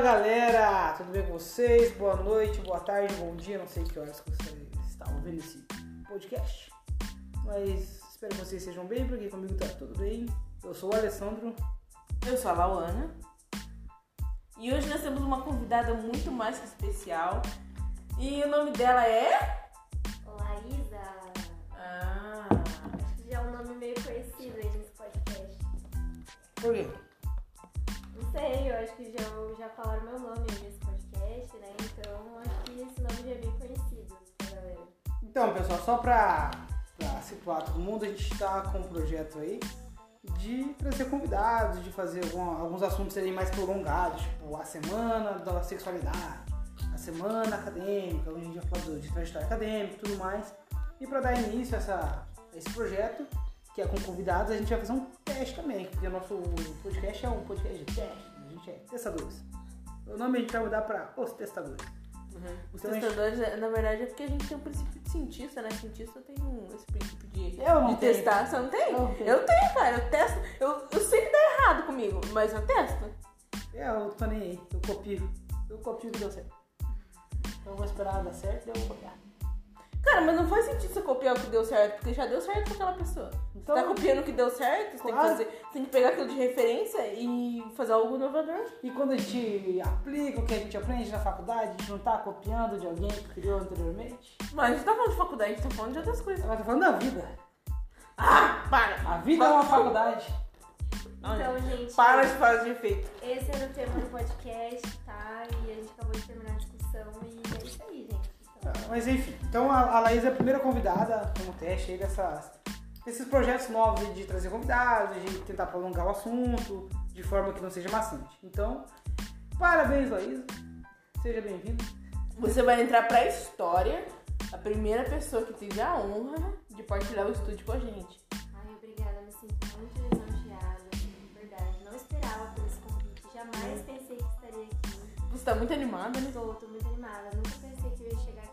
Fala galera, tudo bem com vocês? Boa noite, boa tarde, bom dia, não sei que horas que você está ouvindo esse podcast, mas espero que vocês estejam bem, porque comigo tá tudo bem. Eu sou o Alessandro. Eu sou a Lauana. E hoje nós temos uma convidada muito mais que especial. E o nome dela é. Laísa. Ah. Acho que já é um nome meio conhecido aí nesse podcast. Por quê? Sei, eu acho que já, já falaram meu nome nesse podcast, né? Então acho que esse nome já é bem conhecido pra galera. Então, pessoal, só pra, pra situar todo mundo, a gente tá com um projeto aí de trazer convidados, de fazer algum- alguns assuntos serem mais prolongados, tipo a semana da sexualidade, a semana acadêmica, onde a gente falar do- de trajetória acadêmica e tudo mais. E para dar início a, essa, a esse projeto, que é com convidados, a gente vai fazer um teste também, porque o nosso podcast é um podcast de teste, gente é testadores. O nome a gente vai mudar para Os Testadores. Os Então, a gente- testadores, na verdade, é porque a gente tem um princípio de cientista, né? Cientista tem um, esse princípio de, Eu não de tenho. testar. Você não tem? Eu não tenho. Eu tenho, cara. Eu testo. Eu, eu sei que dá errado comigo, mas eu testo. É, eu tô nem aí, eu copio. Eu copio o que deu certo. Então eu vou esperar dar certo e eu vou copiar. Cara, mas não faz sentido você copiar o que deu certo, porque já deu certo com aquela pessoa. Então- você tá copiando o que deu certo, você tem, que Claro. fazer, você tem que pegar aquilo de referência e fazer algo inovador. E quando a gente aplica o que a gente aprende na faculdade, a gente não tá copiando de alguém que criou anteriormente. Mas a gente tá falando de faculdade, a gente tá falando de outras coisas. Ela tá falando da vida. Ah, para! A vida é uma faculdade. Então, gente, Para de fazer de efeito. esse era o tema do podcast, tá? E a gente acabou de terminar a discussão e Mas enfim, então a, a Laís é a primeira convidada como teste aí dessas, desses projetos novos de trazer convidados, de tentar prolongar o assunto de forma que não seja maçante. Então, parabéns, Laís. Seja bem-vinda. Você vai entrar pra história, a primeira pessoa que teve a honra de partilhar o estúdio com a gente. ai, obrigada, me sinto muito lisonjeada, de verdade. Não esperava por esse convite, jamais pensei que estaria aqui. Você tá muito animada, né? Tô, tô muito animada. Nunca pensei que eu ia chegar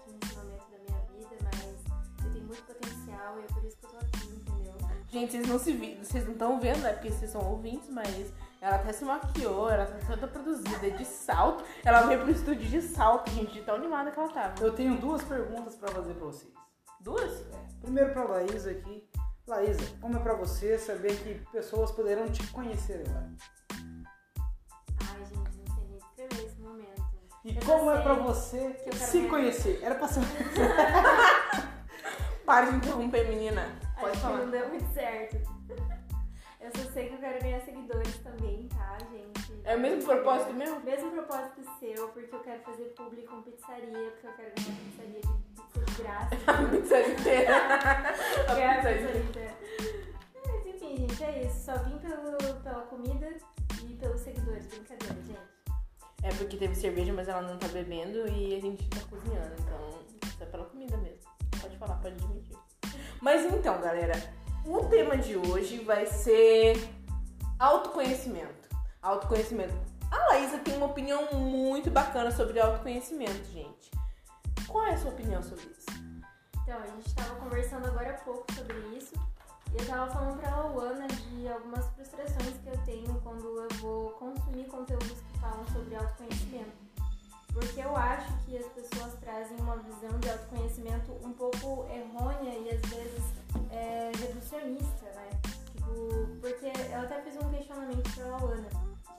muito potencial e é por isso que eu tô aqui, entendeu? Gente, vocês não se vi, vocês não estão vendo, né? Porque vocês são ouvintes, mas ela até se maquiou, ela tá toda produzida de salto. Ela veio pro estúdio de salto, gente, de tão animada que ela tava. Eu tenho duas perguntas pra fazer pra vocês. Duas? É, Primeiro pra Laísa aqui. Laísa, como é pra você saber que pessoas poderão te conhecer agora? Ai, gente, não sei nem descrever esse momento. E Eu como é pra você se ver. conhecer? Era pra ser. Para de interromper, menina. Acho Pode que falar. não deu muito certo. Eu só sei que eu quero ganhar seguidores também, tá, gente? É o mesmo propósito mesmo? Mesmo propósito seu, porque eu quero fazer publi com pizzaria, porque eu quero ganhar pizzaria de de graça. A pizza inteira. A Ganhar pizza pizza inteira. Mas enfim, gente, é isso. Só vim pelo, pela comida e pelos seguidores. Brincadeira, gente. É porque teve cerveja, mas ela não tá bebendo e a gente tá cozinhando, então é pela comida mesmo. Pode falar, pode admitir. Mas então, galera, o tema de hoje vai ser autoconhecimento. Autoconhecimento. A Laísa tem uma opinião muito bacana sobre autoconhecimento, gente. Qual é a sua opinião sobre isso? Então, a gente tava conversando agora há pouco sobre isso. E eu tava falando pra Luana de algumas frustrações que eu tenho quando eu vou consumir conteúdos que falam sobre autoconhecimento. Porque eu acho que as pessoas trazem uma visão de autoconhecimento um pouco errônea e às vezes é, reducionista, né? Tipo, porque eu até fiz um questionamento pra Luana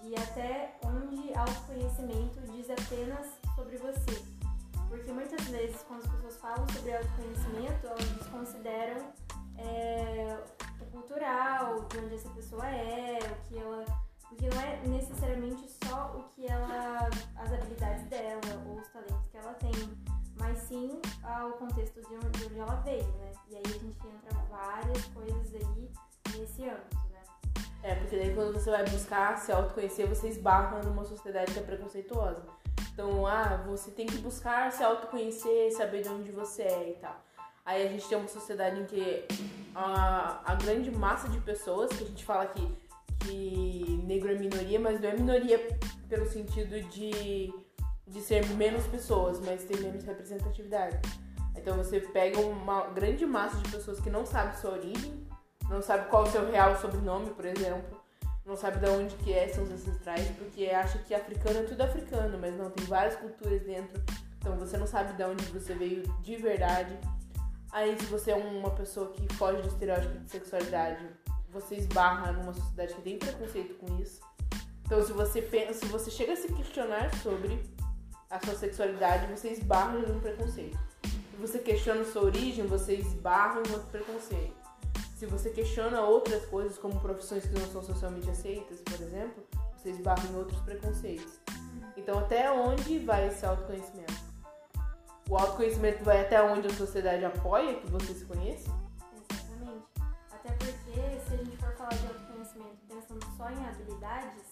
de até onde autoconhecimento diz apenas sobre você. Porque muitas vezes, quando as pessoas falam sobre autoconhecimento, elas desconsideram é, o cultural, de onde essa pessoa é, o que ela. Porque não é necessariamente só o que ela. as habilidades dela ou os talentos que ela tem, mas sim ah, o contexto de onde, de onde ela veio, né? E aí a gente entra várias coisas aí nesse âmbito, né? É, porque daí quando você vai buscar se autoconhecer, você esbarra numa sociedade que é preconceituosa. Então, ah, você tem que buscar se autoconhecer, saber de onde você é e tal. Aí a gente tem uma sociedade em que a, a grande massa de pessoas, que a gente fala que, que negro é minoria, mas não é minoria pelo sentido de, de ser menos pessoas, mas ter menos representatividade. Então você pega uma grande massa de pessoas que não sabe sua origem, não sabe qual é o seu real sobrenome, por exemplo, não sabe de onde que é, são os ancestrais, porque acha que africano é tudo africano, mas não, tem várias culturas dentro, então você não sabe de onde você veio de verdade. Aí se você é uma pessoa que foge do estereótipo de sexualidade, você esbarra numa sociedade que tem preconceito com isso. Então se você pensa, se você chega a se questionar sobre a sua sexualidade, você esbarra um preconceito. Se você questiona sua origem, você esbarra em outro preconceito. Se você questiona outras coisas, como profissões que não são socialmente aceitas, por exemplo, você esbarra em outros preconceitos. Então, até onde vai esse autoconhecimento? O autoconhecimento vai até onde a sociedade apoia que você se conheça? Só em habilidades,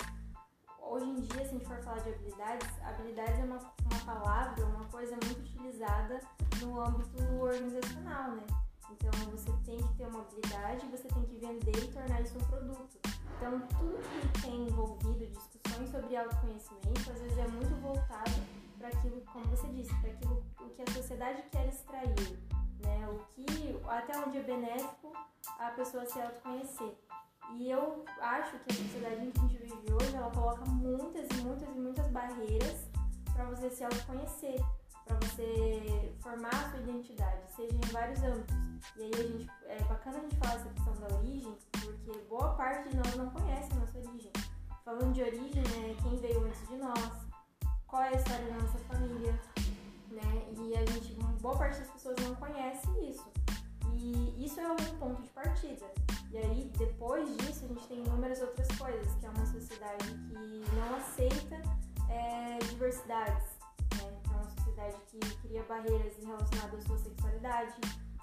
hoje em dia, se a gente for falar de habilidades, habilidades é uma, uma palavra, uma coisa muito utilizada no âmbito organizacional, né? Então você tem que ter uma habilidade, você tem que vender e tornar isso um produto. Então tudo que tem envolvido discussões sobre autoconhecimento às vezes é muito voltado para aquilo, como você disse, para aquilo o que a sociedade quer extrair, né? O que até onde é benéfico a pessoa se autoconhecer. E eu acho que a sociedade em que a gente vive hoje, ela coloca muitas e muitas e muitas barreiras para você se autoconhecer, para você formar a sua identidade, seja em vários âmbitos. E aí a gente, é bacana a gente falar essa questão da origem, porque boa parte de nós não conhece a nossa origem. Falando de origem, né, quem veio antes de nós, qual é a história da nossa família, né? E a gente, boa parte das pessoas não conhece isso. E isso é um ponto de partida. E aí, depois disso, a gente tem inúmeras outras coisas, que é uma sociedade que não aceita é, diversidades, né? É uma sociedade que cria barreiras relacionadas à sua sexualidade.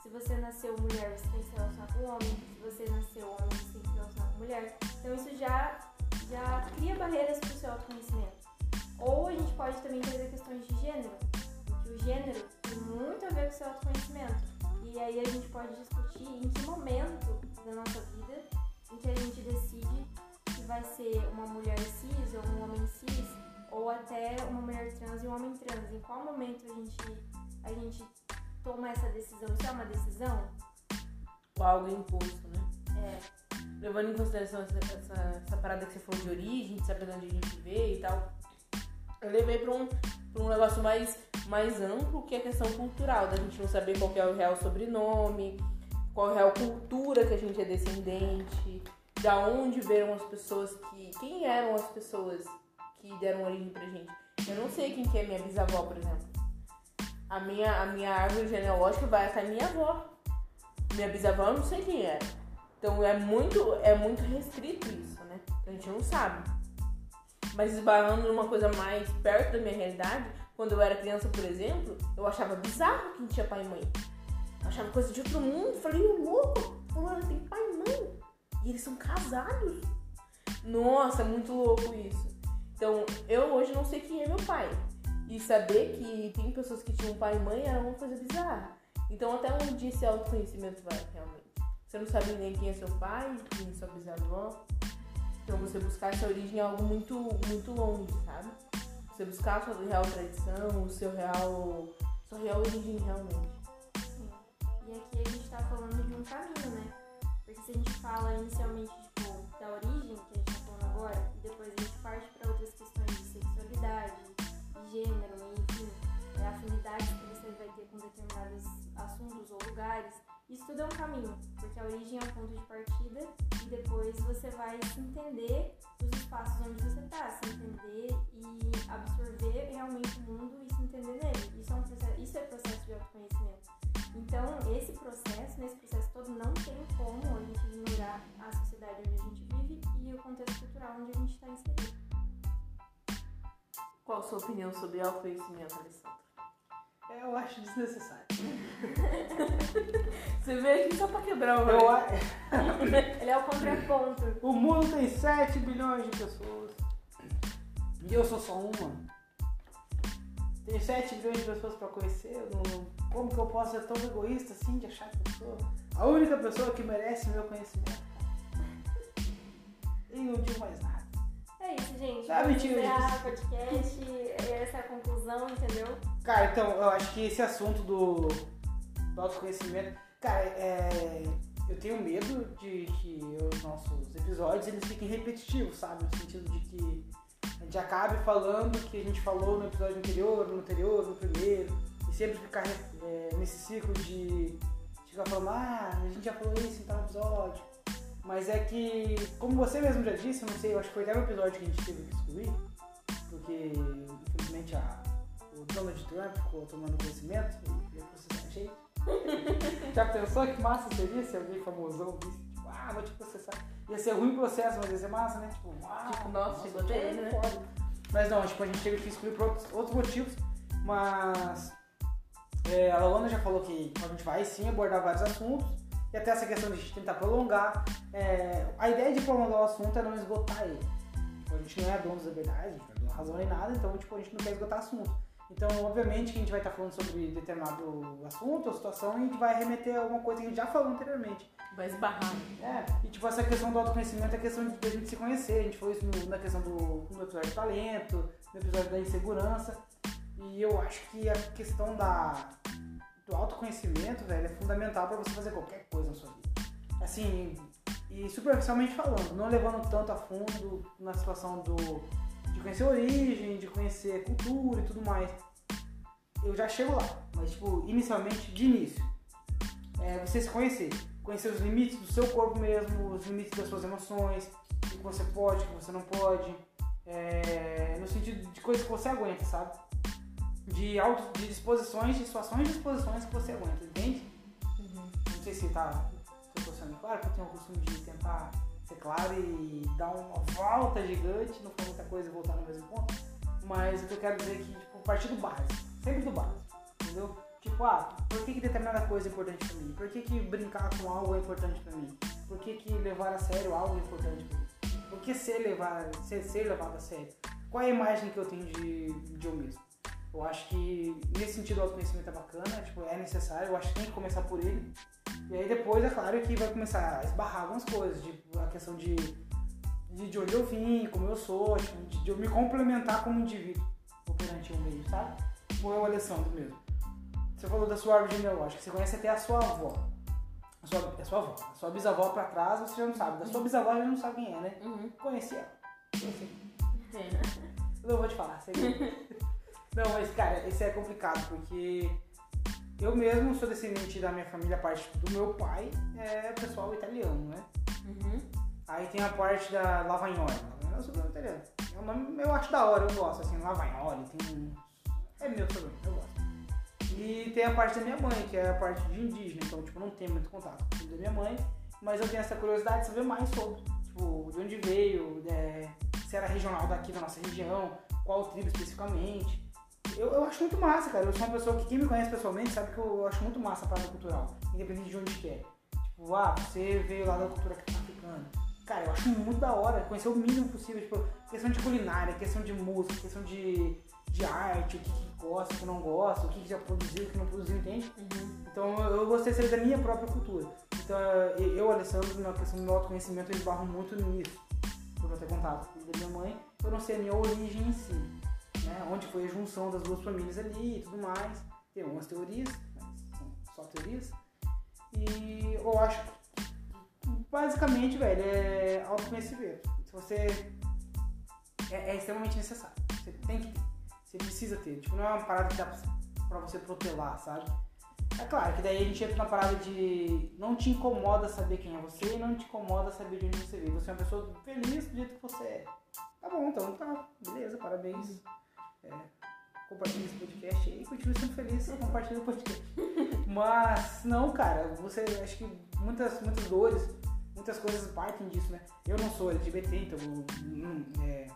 Se você nasceu mulher, você tem que se relacionar com homem. Se você nasceu homem, você tem que se relacionar com mulher. Então, isso já, já cria barreiras para o seu autoconhecimento. Ou a gente pode também trazer questões de gênero, que o gênero tem muito a ver com o seu autoconhecimento. E aí a gente pode discutir em que momento da nossa vida em que a gente decide que vai ser uma mulher cis ou um homem cis, ou até uma mulher trans e um homem trans. Em qual momento a gente, a gente toma essa decisão? Isso é uma decisão? Ou algo imposto, né? É. Levando em consideração essa, essa, essa parada que você falou de origem, de saber de onde a gente veio e tal, eu levei pra um, pra um negócio mais, mais amplo, que é a questão cultural, da gente não saber qual é o real sobrenome, qual é a real cultura que a gente é descendente, da onde vieram as pessoas que. Quem eram as pessoas que deram origem pra gente. Eu não sei quem que é minha bisavó, por exemplo. A minha, a minha árvore genealógica vai até minha avó. Minha bisavó eu não sei quem era. Então é muito, é muito restrito isso, né? A gente não sabe. Mas esbarrando numa coisa mais perto da minha realidade, quando eu era criança, por exemplo, eu achava bizarro que não tinha pai e mãe. Eu achava coisa de outro mundo. Falei, louco, fulano tem pai e mãe. E eles são casados. Nossa, é muito louco isso. Então, eu hoje não sei quem é meu pai. E saber que tem pessoas que tinham pai e mãe era uma coisa bizarra. Então, até onde esse autoconhecimento vai realmente? Você não sabe nem quem é seu pai, quem é sua bisavó. Então, você buscar essa origem é algo muito, muito longe, sabe? Você buscar a sua real tradição, o seu real. sua real origem realmente. Sim. E aqui a gente tá falando de um caminho, né? Porque se a gente fala inicialmente, tipo, da origem, que a gente tá falando agora, e depois a gente parte para outras questões de sexualidade, gênero, enfim, é, afinidades que você vai ter com determinados assuntos ou lugares, isso tudo é um caminho, porque a origem é um ponto de partida e depois você vai se entender espaços onde você tá, se entender e absorver realmente o mundo e se entender nele. Isso é, um processo, isso é processo de autoconhecimento. Então, esse processo, nesse processo todo, não tem como a gente ignorar a sociedade onde a gente vive e o contexto cultural onde a gente está inserido. Qual a sua opinião sobre autoconhecimento, Alessandra? Eu acho desnecessário. Você veio aqui só pra quebrar o Eu, a- Ele é o contraponto. o mundo tem 7 bilhões de pessoas. E eu sou só uma. Tem 7 bilhões de pessoas pra conhecer. não- Como que eu posso ser tão egoísta assim de achar que eu sou a única pessoa que merece meu conhecimento? E não digo mais nada. É isso, gente. Ah, mentira, Encerrar o podcast, essa é a conclusão, entendeu? Cara, então eu acho que esse assunto do, do autoconhecimento, cara, é, eu tenho medo de que os nossos episódios eles fiquem repetitivos, sabe? No sentido de que a gente acabe falando o que a gente falou no episódio anterior, no anterior, no primeiro, e sempre ficar é, nesse ciclo de ficar falando, ah, a gente já falou isso em tal episódio. Mas é que, como você mesmo já disse, eu não sei, eu acho que foi até o episódio que a gente teve que excluir, porque infelizmente a, o Donald Trump ficou tomando conhecimento e ia processar a gente. Já pensou que massa seria se alguém famosão disse, tipo, ah, vou te processar. Ia ser ruim o processo, mas ia ser massa, né? Tipo, ah, Tipo, nossa, chegou até né? foda. Mas não, tipo, a gente teve que excluir por outros, outros motivos, mas é, a Luana já falou que a gente vai sim abordar vários assuntos, e até essa questão de a gente tentar prolongar. é, a ideia de prolongar o assunto é não esgotar ele. Tipo, a gente não é dono da verdade, a gente não é dono da razão nem nada, então tipo, a gente não quer esgotar assunto. Então, obviamente, que a gente vai estar falando sobre determinado assunto ou situação e a gente vai remeter a alguma coisa que a gente já falou anteriormente. Vai esbarrar. É, e tipo, essa questão do autoconhecimento é a questão de a gente se conhecer. A gente falou isso no- na questão do no episódio do talento, no episódio da insegurança. E eu acho que a questão da, do autoconhecimento, velho, é fundamental pra você fazer qualquer coisa na sua vida. Assim, e superficialmente falando, não levando tanto a fundo na situação do de conhecer a origem, de conhecer cultura e tudo mais. Eu já chego lá, mas tipo, inicialmente, de início, é você se conhecer. Conhecer os limites do seu corpo mesmo, os limites das suas emoções, o que você pode, o que você não pode. é, no sentido de coisas que você aguenta, sabe? De, auto, de disposições, de situações e disposições que você aguenta, entende? Não sei se tá se eu sendo claro, porque eu tenho o costume de tentar ser claro e dar uma volta gigante, não falar muita coisa e voltar no mesmo ponto. Mas o que eu quero dizer é que, tipo, partir do básico, sempre do básico, entendeu? Tipo, ah, por que, que determinada coisa é importante pra mim? Por que, que brincar com algo é importante pra mim? Por que, que levar a sério algo é importante pra mim? Por que ser, levar, ser, ser levado a sério? Qual é a imagem que eu tenho de, de eu mesmo? Eu acho que nesse sentido o autoconhecimento é bacana, tipo, é necessário, eu acho que tem que começar por ele. E aí depois, é claro que vai começar a esbarrar algumas coisas, tipo, a questão de, de, de onde eu vim, como eu sou, tipo, de, de eu me complementar como indivíduo perante o meio, sabe? Como é o Alessandro mesmo. Você falou da sua árvore genealógica, você conhece até a sua avó. A sua, a sua avó. A sua bisavó pra trás você já não sabe. Da sua bisavó já não sabe quem é, né? Uhum. Conheci ela. Conheci. É. Eu não vou te falar, sei Não, mas cara, isso é complicado, porque eu mesmo sou descendente da minha família, a parte do meu pai é pessoal italiano, né? Uhum. Aí tem a parte da Lavagnoli. Lavagnoli é o sobrenome italiano. É um nome, eu acho da hora, eu gosto, assim, Lavagnoli, tem. É meu sobrenome, eu gosto. E tem a parte da minha mãe, que é a parte de indígena, então, tipo, não tenho muito contato com o da minha mãe, mas eu tenho essa curiosidade de saber mais sobre, tipo, de onde veio, é, se era regional daqui da nossa região, qual tribo especificamente. Eu, eu acho muito massa, cara. Eu sou uma pessoa que quem me conhece pessoalmente sabe que eu acho muito massa a parada cultural, independente de onde que é. Tipo, ah, você veio lá da cultura africana. Cara, eu acho muito da hora conhecer o mínimo possível, tipo, questão de culinária, questão de música, questão de, de arte, o que, que gosta, o que não gosta, o que, que já produziu, o que não produziu, entende? Uhum. Então eu gostei de saber da minha própria cultura. Então eu, Alessandro, na questão do meu autoconhecimento, eu esbarro muito nisso. Por não ter contato com a minha mãe, eu não sei a minha origem em si. Né? Onde foi a junção das duas famílias ali e tudo mais. Tem algumas teorias, mas são só teorias. E eu acho que basicamente, velho, é autoconhecimento. Se você. É, é extremamente necessário. Você tem que ter. Você precisa ter. Tipo, não é uma parada que dá pra, pra você protelar, sabe? É claro que daí a gente entra na parada de não te incomoda saber quem é você e não te incomoda saber de onde você veio. Você é uma pessoa feliz do jeito que você é. Tá bom, então tá. Beleza, parabéns. É, compartilhe esse podcast aí e continue sendo feliz. Compartilhe o podcast. Mas, não, cara, você acho que muitas, muitas dores, muitas coisas partem disso, né? Eu não sou LGBT, então eu, não, é,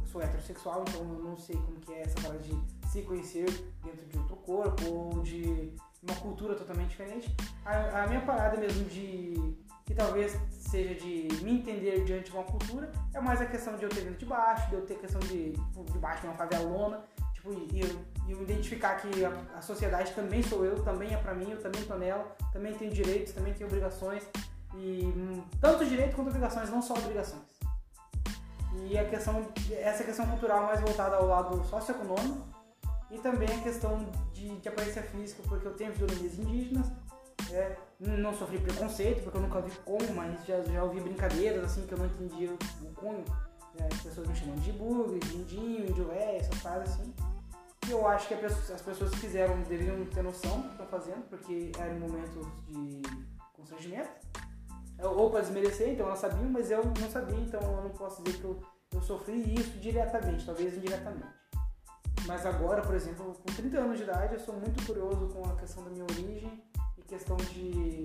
eu sou heterossexual, então eu não sei como que é essa parada de se conhecer dentro de outro corpo ou de uma cultura totalmente diferente. A, a minha parada mesmo de que talvez seja de me entender diante de uma cultura é mais a questão de eu ter vindo de baixo, de eu ter questão de tipo, de baixo de uma favelona, tipo, e eu, eu identificar que a, a sociedade também sou eu, também é pra mim, eu também tô nela, também tenho direitos, também tenho obrigações e hum, tanto direitos quanto obrigações, não só obrigações. E a questão, essa questão cultural mais voltada ao lado socioeconômico e também a questão de, de aparência física, porque eu tenho fisionomias indígenas, É, não sofri preconceito, porque eu nunca vi como, mas já, já ouvi brincadeiras assim que eu não entendia o cunho. É, as pessoas me chamando de bug, de indinho, índio véio, essas paradas assim. E eu acho que pessoa, as pessoas que fizeram deveriam ter noção do que estão fazendo, porque eram momentos de constrangimento. Ou para desmerecer, então elas sabiam, mas eu não sabia, então eu não posso dizer que eu, eu sofri isso diretamente, talvez indiretamente. Mas agora, por exemplo, com 30 anos de idade, eu sou muito curioso com a questão da minha origem questão de.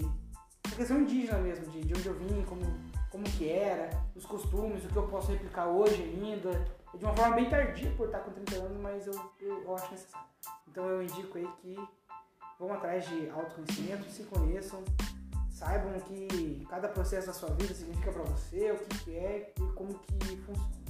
a questão indígena mesmo, de, de onde eu vim, como, como que era, os costumes, o que eu posso replicar hoje ainda. De uma forma bem tardia por estar com 30 anos, mas eu, eu, eu acho necessário. Então eu indico aí que vão atrás de autoconhecimento, se conheçam, saibam que cada processo da sua vida significa para você, o que, que é e como que funciona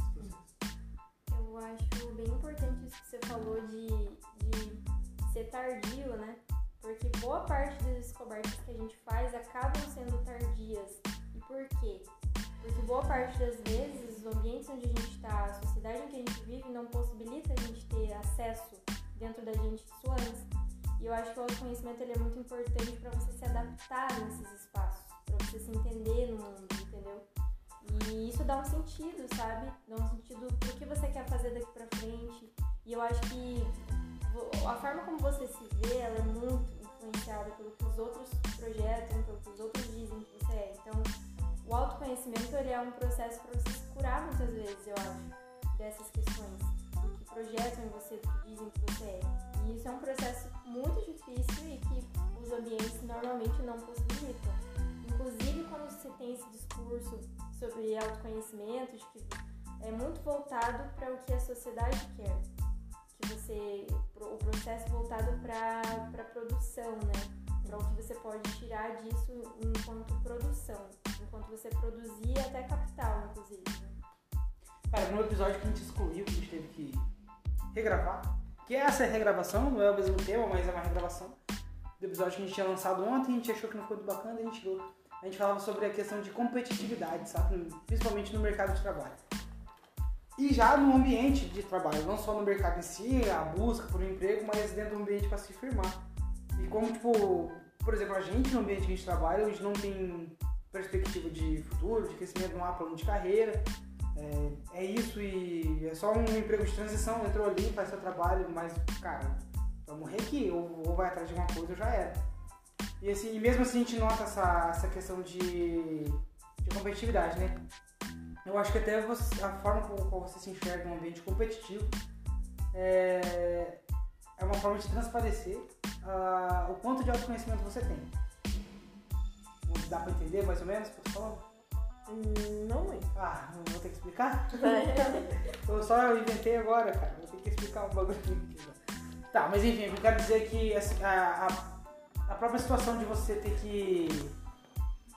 eu acho bem importante isso que você falou de, de ser tardio, né? Porque boa parte das descobertas que a gente faz acabam sendo tardias. E por quê? Porque boa parte das vezes os ambientes onde a gente está, a sociedade em que a gente vive, não possibilita a gente ter acesso dentro da gente disso antes. E eu acho que o autoconhecimento ele é muito importante para você se adaptar nesses espaços, para você se entender no mundo, entendeu? E isso dá um sentido, sabe? Dá um sentido pro que você quer fazer daqui pra frente. E eu acho que a forma como você se vê, ela é muito pelo que os outros projetam, pelo que os outros dizem que você é. Então, o autoconhecimento ele é um processo para você se curar muitas vezes, eu acho, dessas questões. Do que projetam em você, do que dizem que você é. E isso é um processo muito difícil e que os ambientes normalmente não possibilitam. Inclusive, quando você tem esse discurso sobre autoconhecimento, de que é muito voltado para o que a sociedade quer. Você. O processo voltado para a produção, né? Para o que você pode tirar disso enquanto produção. Enquanto você produzir até capital, inclusive. Cara, no episódio que a gente excluiu, que a gente teve que regravar, que essa é regravação, não é o mesmo tema, mas é uma regravação do episódio que a gente tinha lançado ontem, a gente achou que não ficou muito bacana, a gente tirou a gente falava sobre a questão de competitividade, sabe? Principalmente no mercado de trabalho. E já no ambiente de trabalho, não só no mercado em si, a busca por um emprego, mas dentro do ambiente para se firmar. E como, tipo, por exemplo, a gente no ambiente que a gente trabalha, a gente não tem perspectiva de futuro, de crescimento, não há plano de carreira. É, é isso e é só um emprego de transição, entrou ali, faz seu trabalho, mas, cara, vai morrer aqui, ou, ou vai atrás de alguma coisa ou já era. E, assim, mesmo assim a gente nota essa, essa questão de, de competitividade, né? Eu acho que até você, a forma como, como você se enxerga no ambiente competitivo é, é uma forma de transparecer uh, o quanto de autoconhecimento você tem. Dá pra entender mais ou menos falando? Hum, não muito. Ah, não vou ter que explicar? eu só inventei agora, cara. Vou ter que explicar um bagulho aqui. Tá, mas enfim, eu quero dizer que assim, a, a a própria situação de você ter que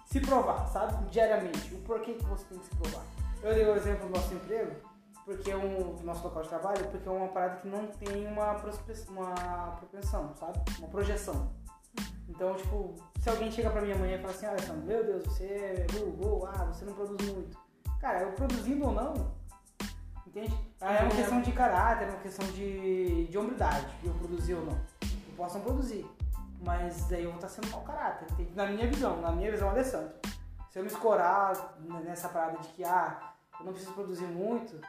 se provar, sabe? Diariamente. O porquê que você tem que se provar. Eu dei o exemplo do nosso emprego, porque é um do nosso local de trabalho, porque é uma parada que não tem uma, uma propensão, sabe? Uma projeção. Então, tipo, se alguém chega pra mim amanhã e fala assim, olha, Sandro, meu Deus, você é burro, ah, você não produz muito. Cara, eu produzindo ou não, entende? É uma questão de caráter, é uma questão de, de hombridade, eu produzir ou não. Eu posso não produzir, mas daí eu vou estar sendo mau caráter, na minha visão, na minha visão, Alessandro. Se eu me escorar nessa parada de que, ah, eu não preciso produzir muito,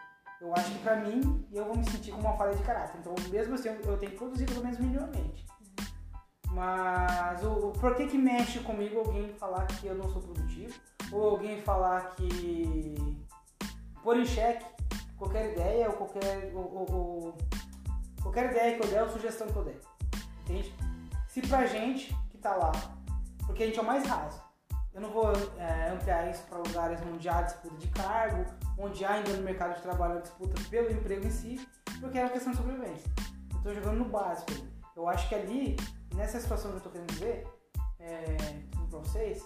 eu acho que pra mim eu vou me sentir como uma falha de caráter. Então, mesmo assim, eu tenho que produzir pelo menos minimamente. Mas o, o por que que mexe comigo alguém falar que eu não sou produtivo? Ou alguém falar que pôr em xeque qualquer ideia ou qualquer, ou, ou, ou, qualquer ideia que eu der ou sugestão que eu der. Entende? se pra gente que tá lá, porque a gente é o mais raso. Eu não vou é, ampliar isso para lugares onde há disputa de cargo, onde há ainda no mercado de trabalho a disputa pelo emprego em si, porque é uma questão de sobrevivência. Eu estou jogando no básico. Eu acho que ali, nessa situação que eu estou querendo dizer, é, para vocês,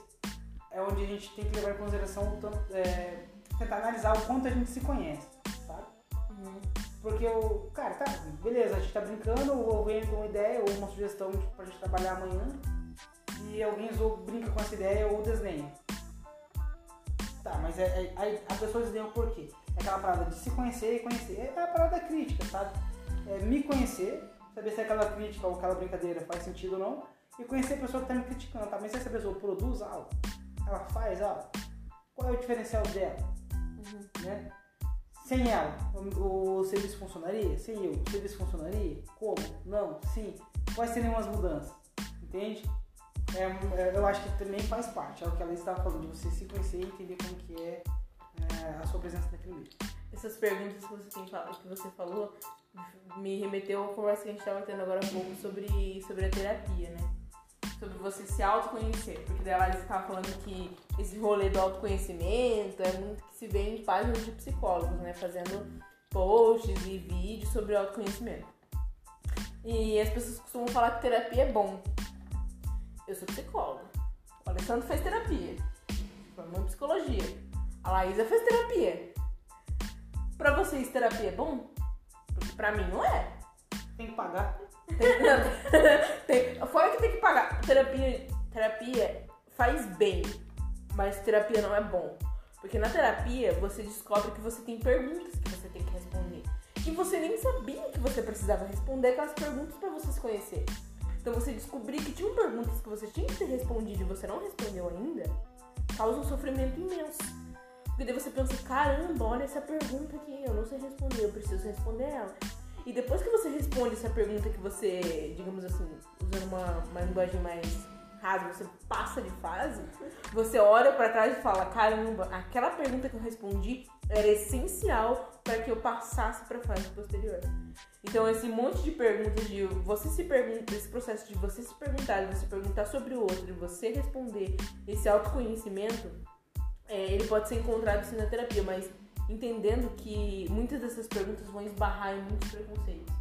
é onde a gente tem que levar em consideração o tanto, é, tentar analisar o quanto a gente se conhece, sabe? Uhum. Porque o. Cara, tá, beleza, a gente tá brincando, ou vem com uma ideia, ou uma sugestão pra gente trabalhar amanhã, e alguém ou brinca com essa ideia ou desdenha. Tá, mas é, é, a pessoa desdenha por quê? É aquela parada de se conhecer e conhecer. É a parada crítica, sabe? É me conhecer, saber se aquela crítica ou aquela brincadeira faz sentido ou não, e conhecer a pessoa que está me criticando, tá? Mas essa pessoa produz algo, ela faz algo, qual é o diferencial dela, Uhum. né? Sem ela, o, o serviço funcionaria? Sem eu, o serviço funcionaria? Como? Não? Sim? Quais seriam as mudanças? Entende? É, é, eu acho que também faz parte, é o que a Liz estava falando, de você se conhecer e entender como que é, é, a sua presença naquele meio. Essas perguntas que você, tem, que você falou me remeteu à conversa que a gente estava tendo agora há pouco sobre, sobre a terapia, né? Sobre você se autoconhecer. Porque daí a Larissa estava falando que esse rolê do autoconhecimento é muito que se vê em páginas de psicólogos, né? Fazendo posts e vídeos sobre autoconhecimento. E as pessoas costumam falar que terapia é bom. Eu sou psicóloga. O Alessandro fez terapia. Formou em psicologia. A Laísa fez terapia. Pra vocês, terapia é bom? Porque pra mim não é. Tem que pagar. Tem, fora que tem que pagar. Terapia, terapia faz bem, mas terapia não é bom. Porque na terapia você descobre que você tem perguntas que você tem que responder. Que você nem sabia que você precisava responder aquelas perguntas pra você se conhecer. Então você descobrir que tinham perguntas que você tinha que ter respondido e você não respondeu ainda, causa um sofrimento imenso. Porque daí você pensa, caramba, olha essa pergunta aqui, eu não sei responder, eu preciso responder ela. E depois que você responde essa pergunta que você, digamos assim, usando uma, uma linguagem mais rasa, você passa de fase, você olha pra trás e fala, caramba, aquela pergunta que eu respondi era essencial para que eu passasse pra fase posterior. Então esse monte de perguntas de você se pergunta, esse processo de você se perguntar, de você perguntar sobre o outro, de você responder, esse autoconhecimento, é, ele pode ser encontrado sim na terapia, mas entendendo que muitas dessas perguntas vão esbarrar em muitos preconceitos.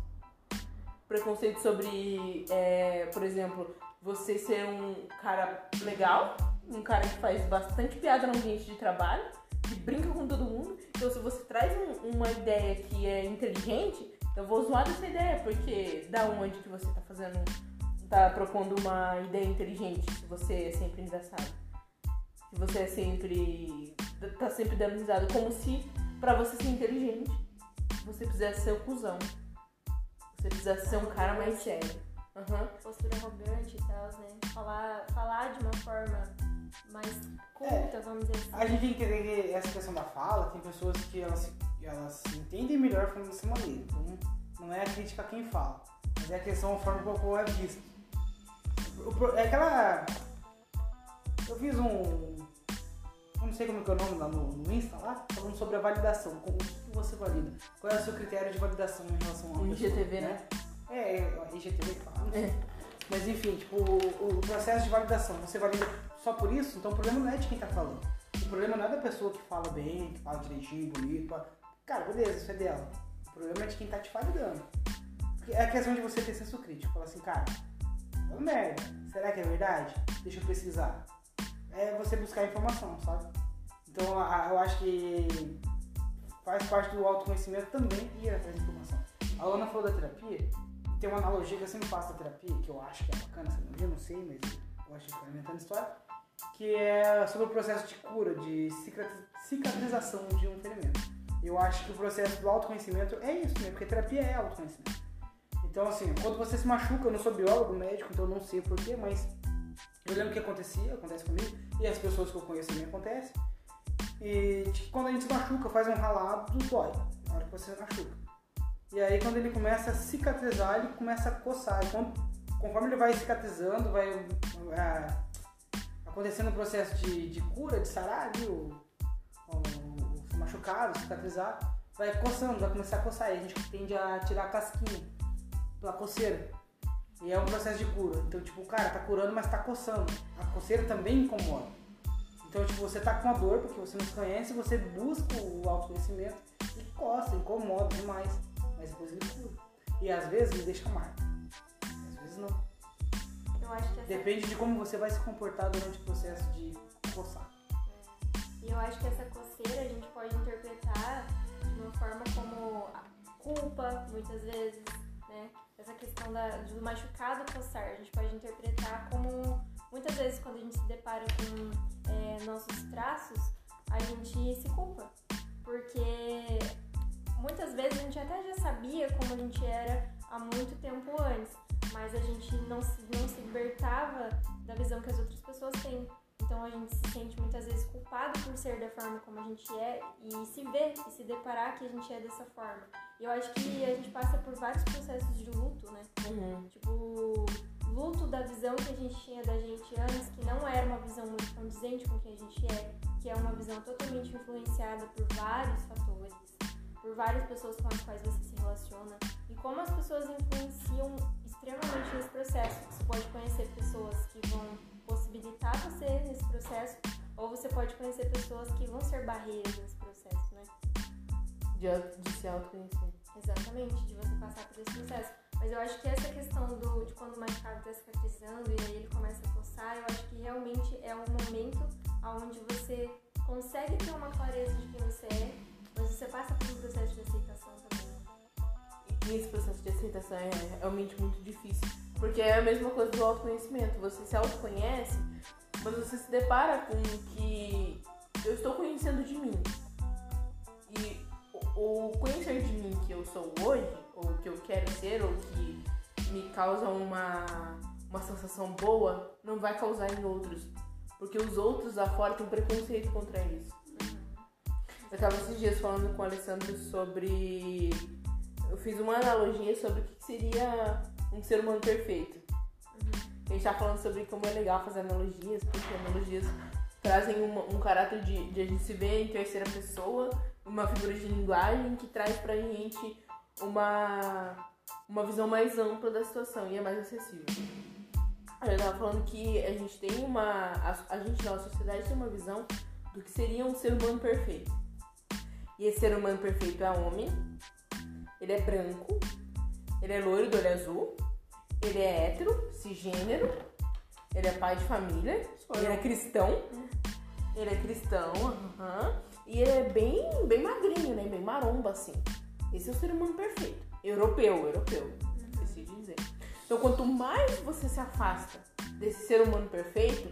Preconceito sobre, é, por exemplo, você ser um cara legal, um cara que faz bastante piada no ambiente de trabalho, brinca com todo mundo. Então, se você traz um- uma ideia que é inteligente, eu vou zoar dessa ideia, porque da onde que você tá fazendo, tá propondo uma ideia inteligente, se você é sempre engraçado? Se você é sempre. tá sempre dando risada, como se pra você ser inteligente, você precisasse ser o cuzão. Você precisasse ser um cara mais sério. Aham. Postura arrogante e tal, né? Falar, falar de uma forma mais culta, vamos dizer assim. A gente tem que entender que essa questão da fala, tem pessoas que elas, elas se entendem melhor falando dessa maneira. Então, não é a crítica a quem fala, mas é a questão da forma como é visto. É aquela. Eu fiz um. Eu não sei como é que é o nome lá no, no Insta lá, falando sobre a validação. Como o que você valida? Qual é o seu critério de validação em relação a pessoa, IGTV, né? É, é IGTV que fala, não sei. É. Mas enfim, tipo, o, o processo de validação, você valida só por isso, então o problema não é de quem tá falando. O problema não é da pessoa que fala bem, que fala direitinho, bonito. fala- Cara, beleza, isso é dela. O problema é de quem tá te validando. Porque é a questão de você ter senso crítico. Falar assim, cara, é merda. Será que é verdade? Deixa eu pesquisar. É você buscar informação, sabe? Então a- eu acho que faz parte do autoconhecimento também ir atrás de informação. A Ana falou da terapia, tem uma analogia que eu sempre faço da terapia, que eu acho que é bacana analogia, não sei, mas eu gosto de ficar inventando história, que é sobre o processo de cura, de cicatri- cicatrização de um ferimento. Eu acho que o processo do autoconhecimento é isso mesmo, porque terapia é autoconhecimento. Então, assim, quando você se machuca, eu não sou biólogo, médico, então eu não sei porquê, mas eu lembro que acontecia, acontece comigo, e as pessoas que eu conheço também acontece. E que quando a gente se machuca, faz um ralado, dói, na hora que você se machuca. E aí quando ele começa a cicatrizar, ele começa a coçar. E quando- conforme ele vai cicatrizando, vai é, acontecendo o processo de, de cura, de sarar ali o, cicatrizar, vai coçando, vai começar a coçar. E a gente tende a tirar a casquinha pela coceira. E é um processo de cura. Então, tipo, o cara tá curando, mas tá coçando. A coceira também incomoda. Então, tipo, você tá com a dor porque você não se conhece, você busca o autoconhecimento e coça, incomoda demais. Mas depois ele cura. E às vezes ele deixa marca. Às vezes não. Eu acho que essa Depende de como você vai se comportar durante o processo de coçar. E eu acho que essa coceira a gente pode interpretar de uma forma como culpa, muitas vezes, né? Essa questão da, do machucado coçar, a gente pode interpretar como muitas vezes quando a gente se depara com é, nossos traços, a gente se culpa. Porque muitas vezes a gente até já sabia como a gente era há muito tempo antes. Mas a gente não se, não se libertava da visão que as outras pessoas têm. Então a gente se sente muitas vezes culpado por ser da forma como a gente é e se ver e se deparar que a gente é dessa forma. E eu acho que a gente passa por vários processos de luto, né? Uhum. Tipo, luto da visão que a gente tinha da gente antes, que não era uma visão muito condizente com quem a gente é, que é uma visão totalmente influenciada por vários fatores, por várias pessoas com as quais você se relaciona, e como as pessoas influenciam extremamente nesse processo. Você pode conhecer pessoas que vão possibilitar você nesse processo, ou você pode conhecer pessoas que vão ser barreiras nesse processo, né? De, de se autoconhecer. Exatamente, de você passar por esse processo. Mas eu acho que essa questão do, de quando o machucado está cicatrizando e aí ele começa a coçar, eu acho que realmente é um momento onde você consegue ter uma clareza de quem você é, mas você passa por um processo de aceitação também. E esse processo de aceitação é realmente muito difícil. Porque é a mesma coisa do autoconhecimento. Você se autoconhece, mas você se depara com que eu estou conhecendo de mim. E o, conhecer de mim que eu sou hoje, ou que eu quero ser, ou que me causa uma, uma sensação boa, não vai causar em outros. Porque os outros lá fora têm preconceito contra isso. Eu estava esses dias falando com o Alessandro sobre. Eu fiz uma analogia sobre o que seria um ser humano perfeito. A gente tá falando sobre como é legal fazer analogias, porque analogias trazem um, um caráter de, de a gente se ver em terceira pessoa, uma figura de linguagem que traz pra gente uma, uma visão mais ampla da situação e é mais acessível. Eu tava falando que a gente tem uma. A, a gente, na sociedade, tem uma visão do que seria um ser humano perfeito. E esse ser humano perfeito é homem, ele é branco, ele é loiro do olho azul, ele é hétero, cisgênero, ele é pai de família, ele é cristão, ele é cristão, aham, e ele é bem, bem magrinho, né? Bem maromba, assim. Esse é o ser humano perfeito. Europeu, europeu, esqueci de dizer. Então, quanto mais você se afasta desse ser humano perfeito,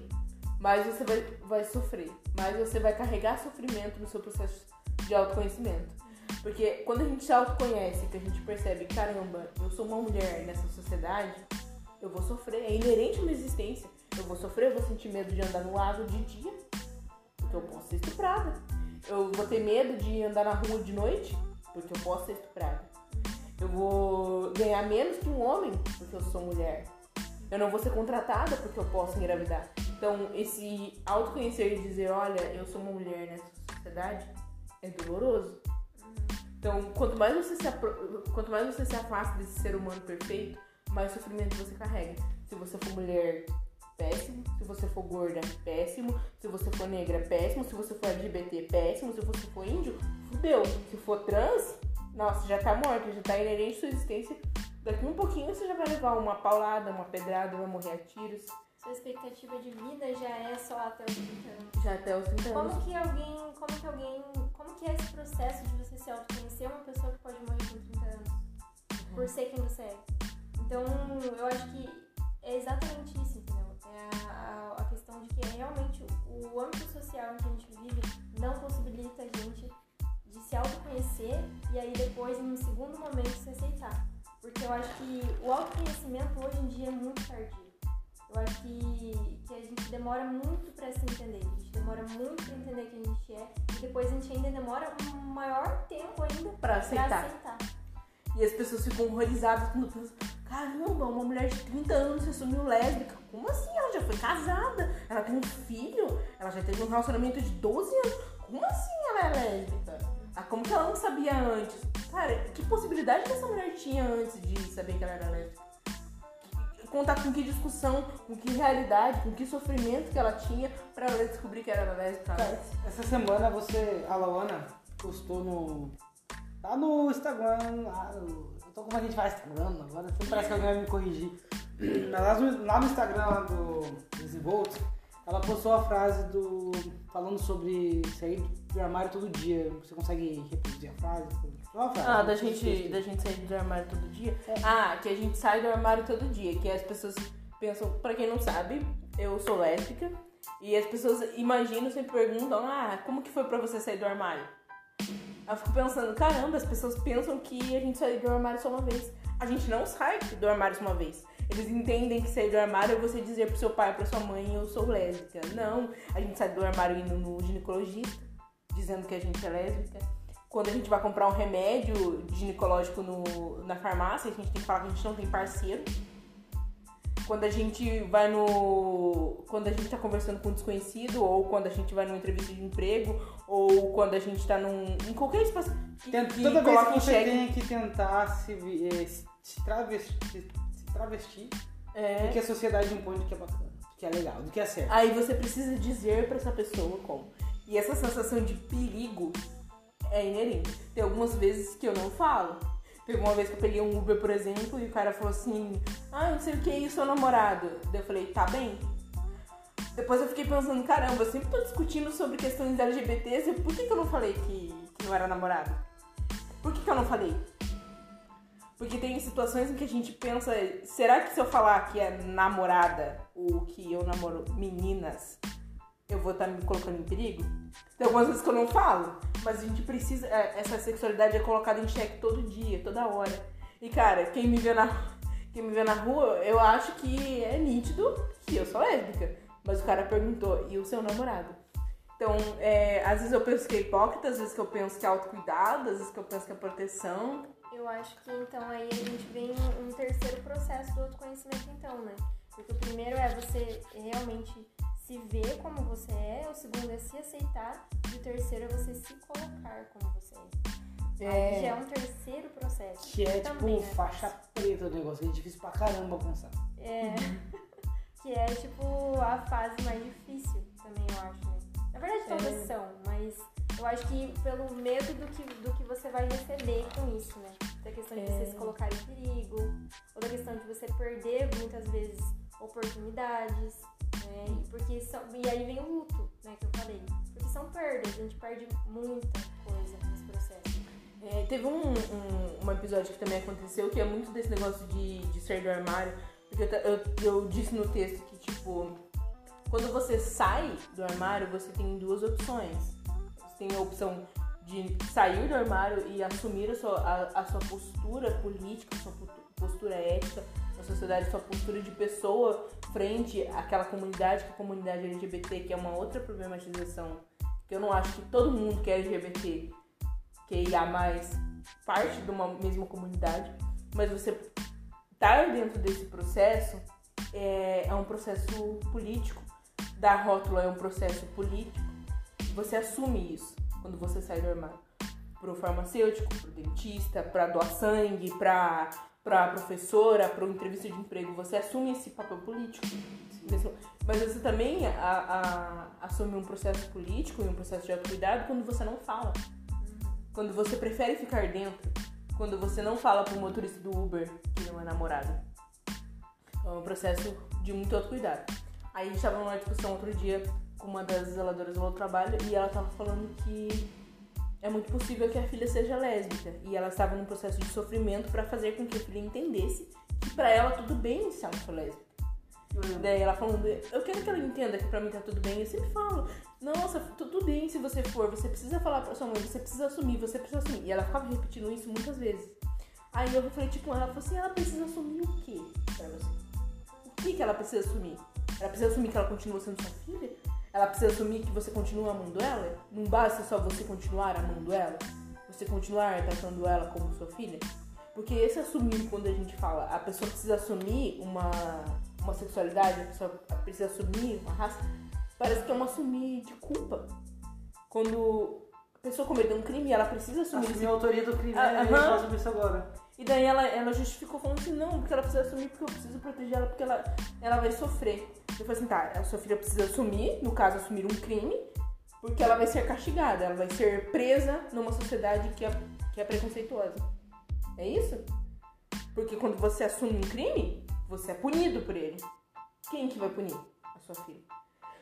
mais você vai, vai sofrer, mais você vai carregar sofrimento no seu processo de autoconhecimento. Porque quando a gente se autoconhece, que a gente percebe, caramba, eu sou uma mulher nessa sociedade, eu vou sofrer, é inerente à minha existência. Eu vou sofrer, eu vou sentir medo de andar no lago de dia, porque eu posso ser estuprada. Eu vou ter medo de andar na rua de noite, porque eu posso ser estuprada. Eu vou ganhar menos que um homem, porque eu sou mulher. Eu não vou ser contratada porque eu posso engravidar. Então, esse autoconhecer e dizer, olha, eu sou uma mulher nessa sociedade, é doloroso. Então, quanto mais você se, apro- quanto mais você se afasta desse ser humano perfeito, mais sofrimento você carrega. Se você for mulher, péssimo. Se você for gorda, péssimo. Se você for negra, péssimo. Se você for LGBT, péssimo. Se você for índio, fudeu. Se for trans, nossa, já tá morto, já tá inerente sua existência. Daqui um pouquinho você já vai levar uma paulada, uma pedrada, vai morrer a tiros. Sua expectativa de vida já é só até os 30 anos. Já até os 30 anos. Como que alguém, como que alguém, como que é esse processo de você se autoconhecer uma pessoa que pode morrer com 30 anos? Por ser quem você é. Então, eu acho que é exatamente isso, entendeu? É a, a- a questão de que é realmente o âmbito social em que a gente vive não possibilita a gente de se autoconhecer e aí depois, em um segundo momento, se aceitar. Porque eu acho que o autoconhecimento hoje em dia é muito tardio. Eu acho que, que a gente demora muito pra se entender. A gente demora muito pra entender quem a gente é. E depois a gente ainda demora um maior tempo ainda Pra aceitar. pra aceitar. E as pessoas ficam horrorizadas quando pensam, caramba, uma mulher de 30 anos se assumiu lésbica. Como assim? Ela já foi casada, ela tem um filho, ela já teve um relacionamento de 12 anos. Como assim ela é lésbica? Ah, como que ela não sabia antes? Cara, que possibilidade que essa mulher tinha antes de saber que ela era lésbica? Contar com que discussão, com que realidade, com que sofrimento que ela tinha pra ela descobrir que era lésbica. Essa semana você, a Lawana, postou no. Lá no Instagram, lá no. Eu tô como a gente faz Instagram, agora sempre parece que alguém vai me corrigir. Mas Lá no, lá no Instagram do Desenvolts, ela postou a frase do. falando sobre sair do armário todo dia. Você consegue reproduzir a frase? Ah, da sei se gente, da gente sair do armário todo dia? É. Ah, que a gente sai do armário todo dia. Que as pessoas pensam, pra quem não sabe, eu sou lésbica. E as pessoas imaginam, sempre perguntam, ah, como que foi pra você sair do armário? Eu fico pensando, caramba, as pessoas pensam que a gente sai do armário só uma vez. A gente não sai do armário só uma vez. Eles entendem que sair do armário é você dizer pro seu pai, pra sua mãe, eu sou lésbica. Não, a gente sai do armário indo no ginecologista, dizendo que a gente é lésbica. Quando a gente vai comprar um remédio ginecológico no, na farmácia, a gente tem que falar que a gente não tem parceiro. Quando a gente vai no. Quando a gente tá conversando com um desconhecido, ou quando a gente vai numa entrevista de emprego, ou quando a gente tá num. em qualquer espaço. Tenta- que Toda vez que você xeque- tem que tentar se, eh, se travestir, se travestir É. do que a sociedade impõe do que é bacana, do que é legal, do que é certo. Aí você precisa dizer pra essa pessoa como. E essa sensação de perigo é inerente. Tem algumas vezes que eu não falo. Teve uma vez que eu peguei um Uber, por exemplo, e o cara falou assim: Ah, não sei o que, e seu namorado? Daí eu falei: Tá bem. Depois eu fiquei pensando: Caramba, eu sempre tô discutindo sobre questões LGBTs, e por que, que eu não falei que, que não era namorado? Por que, que eu não falei? Porque tem situações em que a gente pensa, será que se eu falar que é namorada ou que eu namoro meninas, eu vou estar me colocando em perigo? Tem algumas vezes que eu não falo, mas a gente precisa. é, Essa sexualidade é colocada em xeque todo dia, toda hora. E cara, quem me vê na, quem me vê na rua, eu acho que é nítido que eu sou lésbica. Mas o cara perguntou, e o seu namorado? Então, é, às vezes eu penso que é hipócrita, às vezes que eu penso que é autocuidado, às vezes que eu penso que é proteção. Eu acho que então aí a gente vem um terceiro processo do autoconhecimento então, né? Porque o primeiro é você realmente se ver como você é, o segundo é se aceitar e o terceiro é você se colocar como você é. Aí já é um terceiro processo. Que é Também, tipo né? faixa preta o negócio, é difícil pra caramba alcançar. É. que é tipo a fase mais difícil também, eu acho, né? Na verdade todas É. são, mas eu acho que pelo medo do que, do que você vai receber com isso, né? Da questão de você É. se colocar em perigo, ou da questão de você perder muitas vezes oportunidades, E, porque são, e aí vem o luto, né, que eu falei. Porque são perdas, a gente perde muita coisa nesse processo. É, teve um, um, um episódio que também aconteceu que é muito desse negócio de, de sair do armário. Porque eu, eu, eu disse no texto que, tipo, quando você sai do armário, você tem duas opções. Você tem a opção de sair do armário e assumir a sua, a, a sua postura política, a sua postura ética sociedade, sua postura de pessoa frente àquela comunidade, que é a comunidade LGBT, que é uma outra problematização. Que eu não acho que todo mundo que é LGBT QIA+, parte de uma mesma comunidade, mas você estar dentro desse processo é, é um processo político, dar rótula é um processo político, você assume isso quando você sai do armário. Pro farmacêutico, pro dentista, pra doar sangue, pra, pra professora, pra uma entrevista de emprego, você assume esse papel político. Mas você também a- a- assume um processo político e um processo de autocuidado quando você não fala. Quando você prefere ficar dentro. Quando você não fala pro motorista do Uber que não é namorado. É um processo de muito autocuidado. Aí a gente tava numa discussão outro dia com uma das zeladoras do meu trabalho e ela tava falando que é muito possível que a filha seja lésbica. E ela estava num processo de sofrimento pra fazer com que a filha entendesse que pra ela tudo bem se ela for lésbica. Daí ela falando, eu quero que ela entenda que pra mim tá tudo bem. Eu sempre falo, nossa, tudo bem se você for, você precisa falar pra sua mãe, você precisa assumir, você precisa assumir. E ela ficava repetindo isso muitas vezes. Aí eu falei, tipo, ela falou assim, ela precisa assumir o quê pra você? O que que ela precisa assumir? Ela precisa assumir que ela continua sendo sua filha? Ela precisa assumir que você continua amando ela? Não basta só você continuar amando ela? Você continuar tratando ela como sua filha? Porque esse assumir, quando a gente fala, a pessoa precisa assumir uma, uma sexualidade, a pessoa precisa assumir uma raça, parece que é um assumir de culpa. Quando a pessoa cometeu um crime, ela precisa assumir Assumir a autoria do crime, Ah, né? Eu aham. faço isso agora. e daí ela, ela justificou falando assim, não, porque ela precisa assumir, porque eu preciso proteger ela, porque ela, ela vai sofrer. Eu falei assim, tá, a sua filha precisa assumir, no caso, assumir um crime, porque ela vai ser castigada, ela vai ser presa numa sociedade que é, que é preconceituosa. É isso? Porque quando você assume um crime, você é punido por ele. Quem que vai punir? A sua filha.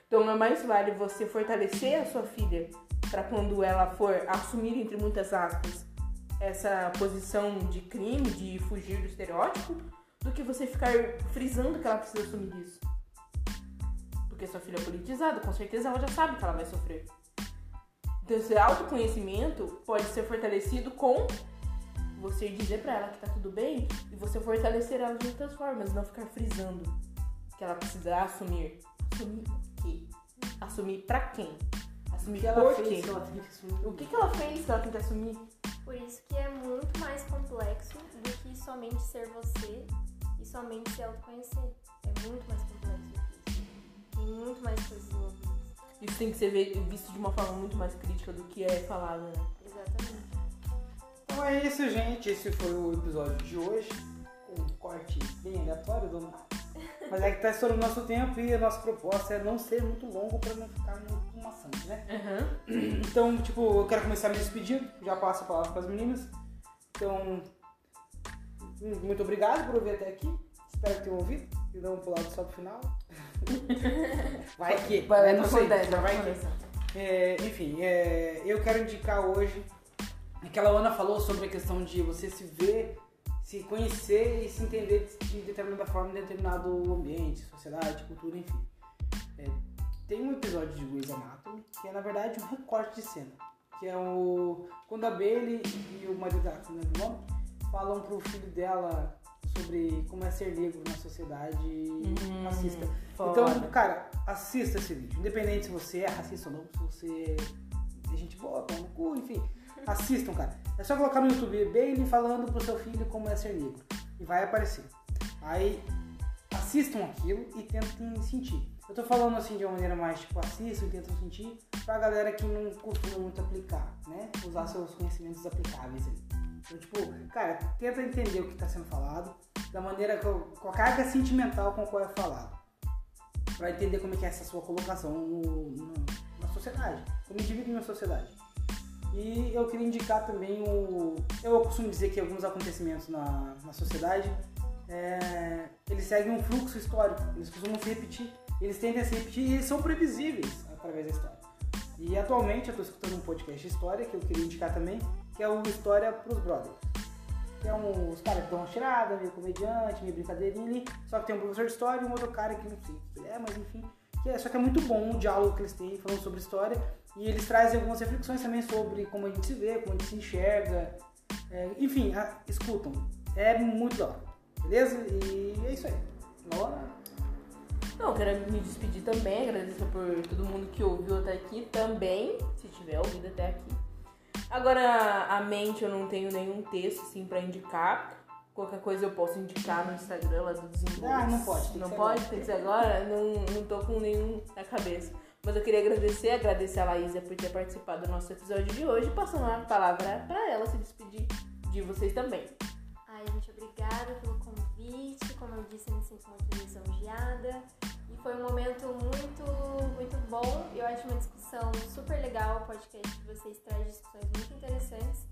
Então não é mais vale você fortalecer a sua filha para quando ela for assumir, entre muitas aspas, essa posição de crime, de fugir do estereótipo, do que você ficar frisando que ela precisa assumir isso. Porque sua filha é politizada, com certeza ela já sabe que ela vai sofrer. Então esse autoconhecimento pode ser fortalecido com você dizer pra ela que tá tudo bem e você fortalecer ela de outras formas, não ficar frisando que ela precisa assumir. Assumir o quê? Assumir pra quem? Assumir O que por quê? O que, que ela fez que ela tem que assumir? Por isso que é muito mais complexo do que somente ser você e somente se autoconhecer. É muito mais complexo muito mais coisas envolvidas. Isso tem que ser visto de uma forma muito mais crítica do que é falado, né? Exatamente. Então é isso, gente. Esse foi o episódio de hoje. Com um corte bem aleatório do. Mas é que tá estourando nosso tempo e a nossa proposta é não ser muito longo pra não ficar muito maçante, né? Aham. Então, tipo, eu quero começar me despedindo. Já passo a palavra para as meninas. Então, muito obrigado por ouvir até aqui. Espero que tenham ouvido. E não pulado só pro final. Vai que. Vai, não sei, acontece, vai que. É, enfim, é, eu quero indicar hoje. Aquela Ana falou sobre a questão de você se ver, se conhecer e se entender de determinada forma em determinado ambiente, sociedade, cultura, enfim. É, tem um episódio de Grey's Anatomy que é na verdade um recorte de cena. Que é o. Quando a Bailey e o marido dela, não lembro o nome, falam pro filho dela sobre como é ser negro na sociedade Hum, racista. foda. Então, cara, assista esse vídeo. Independente se você é racista ou não, se você é gente boa, pau no cu, enfim. Assistam, cara. É só colocar no YouTube Bailey falando pro seu filho como é ser negro. E vai aparecer. Aí, assistam aquilo e tentem sentir. Eu tô falando assim de uma maneira mais, tipo, assistam e tentam sentir pra galera que não costuma muito aplicar, né? Usar seus conhecimentos aplicáveis aí. Então, tipo, cara, tenta entender o que tá sendo falado da maneira, com com a carga sentimental com a qual é falado para entender como é que é essa sua colocação no- no- na sociedade, como indivíduo na sociedade. E eu queria indicar também o. Eu costumo dizer que alguns acontecimentos na, na sociedade é, eles seguem um fluxo histórico, eles costumam se repetir, eles tendem a se repetir e eles são previsíveis através da história. E atualmente eu estou escutando um podcast de história que eu queria indicar também, que é o História pros Brothers. Que é um, os caras que dão uma tirada, meio comediante, meio brincadeirinha ali. Só que tem um professor de história e um outro cara que não sei o que é, mas enfim. Que é, só que é muito bom o diálogo que eles têm falando sobre história. E eles trazem algumas reflexões também sobre como a gente se vê, como a gente se enxerga. É, enfim, a- escutam. É muito hora. Beleza? E é isso aí. Laura? Não, quero me despedir também, agradecer por todo mundo que ouviu até aqui também, se tiver ouvido até aqui. Agora, a mente eu não tenho nenhum texto assim pra indicar. Qualquer coisa eu posso indicar no Instagram lá do Desenvolve. Ah, não pode, Não pode? agora. Tem que ser agora? Não, não tô com nenhum na cabeça. Mas eu queria agradecer, agradecer a Laísa por ter participado do nosso episódio de hoje, passando a palavra pra ela se despedir de vocês também. Ai, gente, obrigada pelo convite. Como eu disse, eu me sinto muito lisonjeada. Foi um momento muito, muito bom. Eu acho uma discussão super legal. O podcast de vocês traz discussões muito interessantes.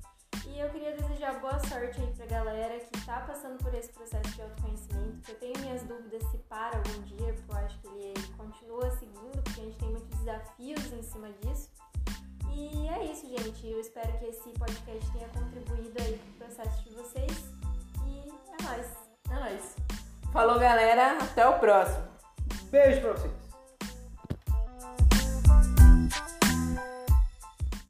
E eu queria desejar boa sorte aí pra galera que tá passando por esse processo de autoconhecimento. Que eu tenho minhas dúvidas se para algum dia, porque eu acho que ele continua seguindo, porque a gente tem muitos desafios em cima disso. E é isso, gente. Eu espero que esse podcast tenha contribuído aí pro processo de vocês. E é nóis. É nóis. Falou, galera. Até o próximo. Beijo pra vocês.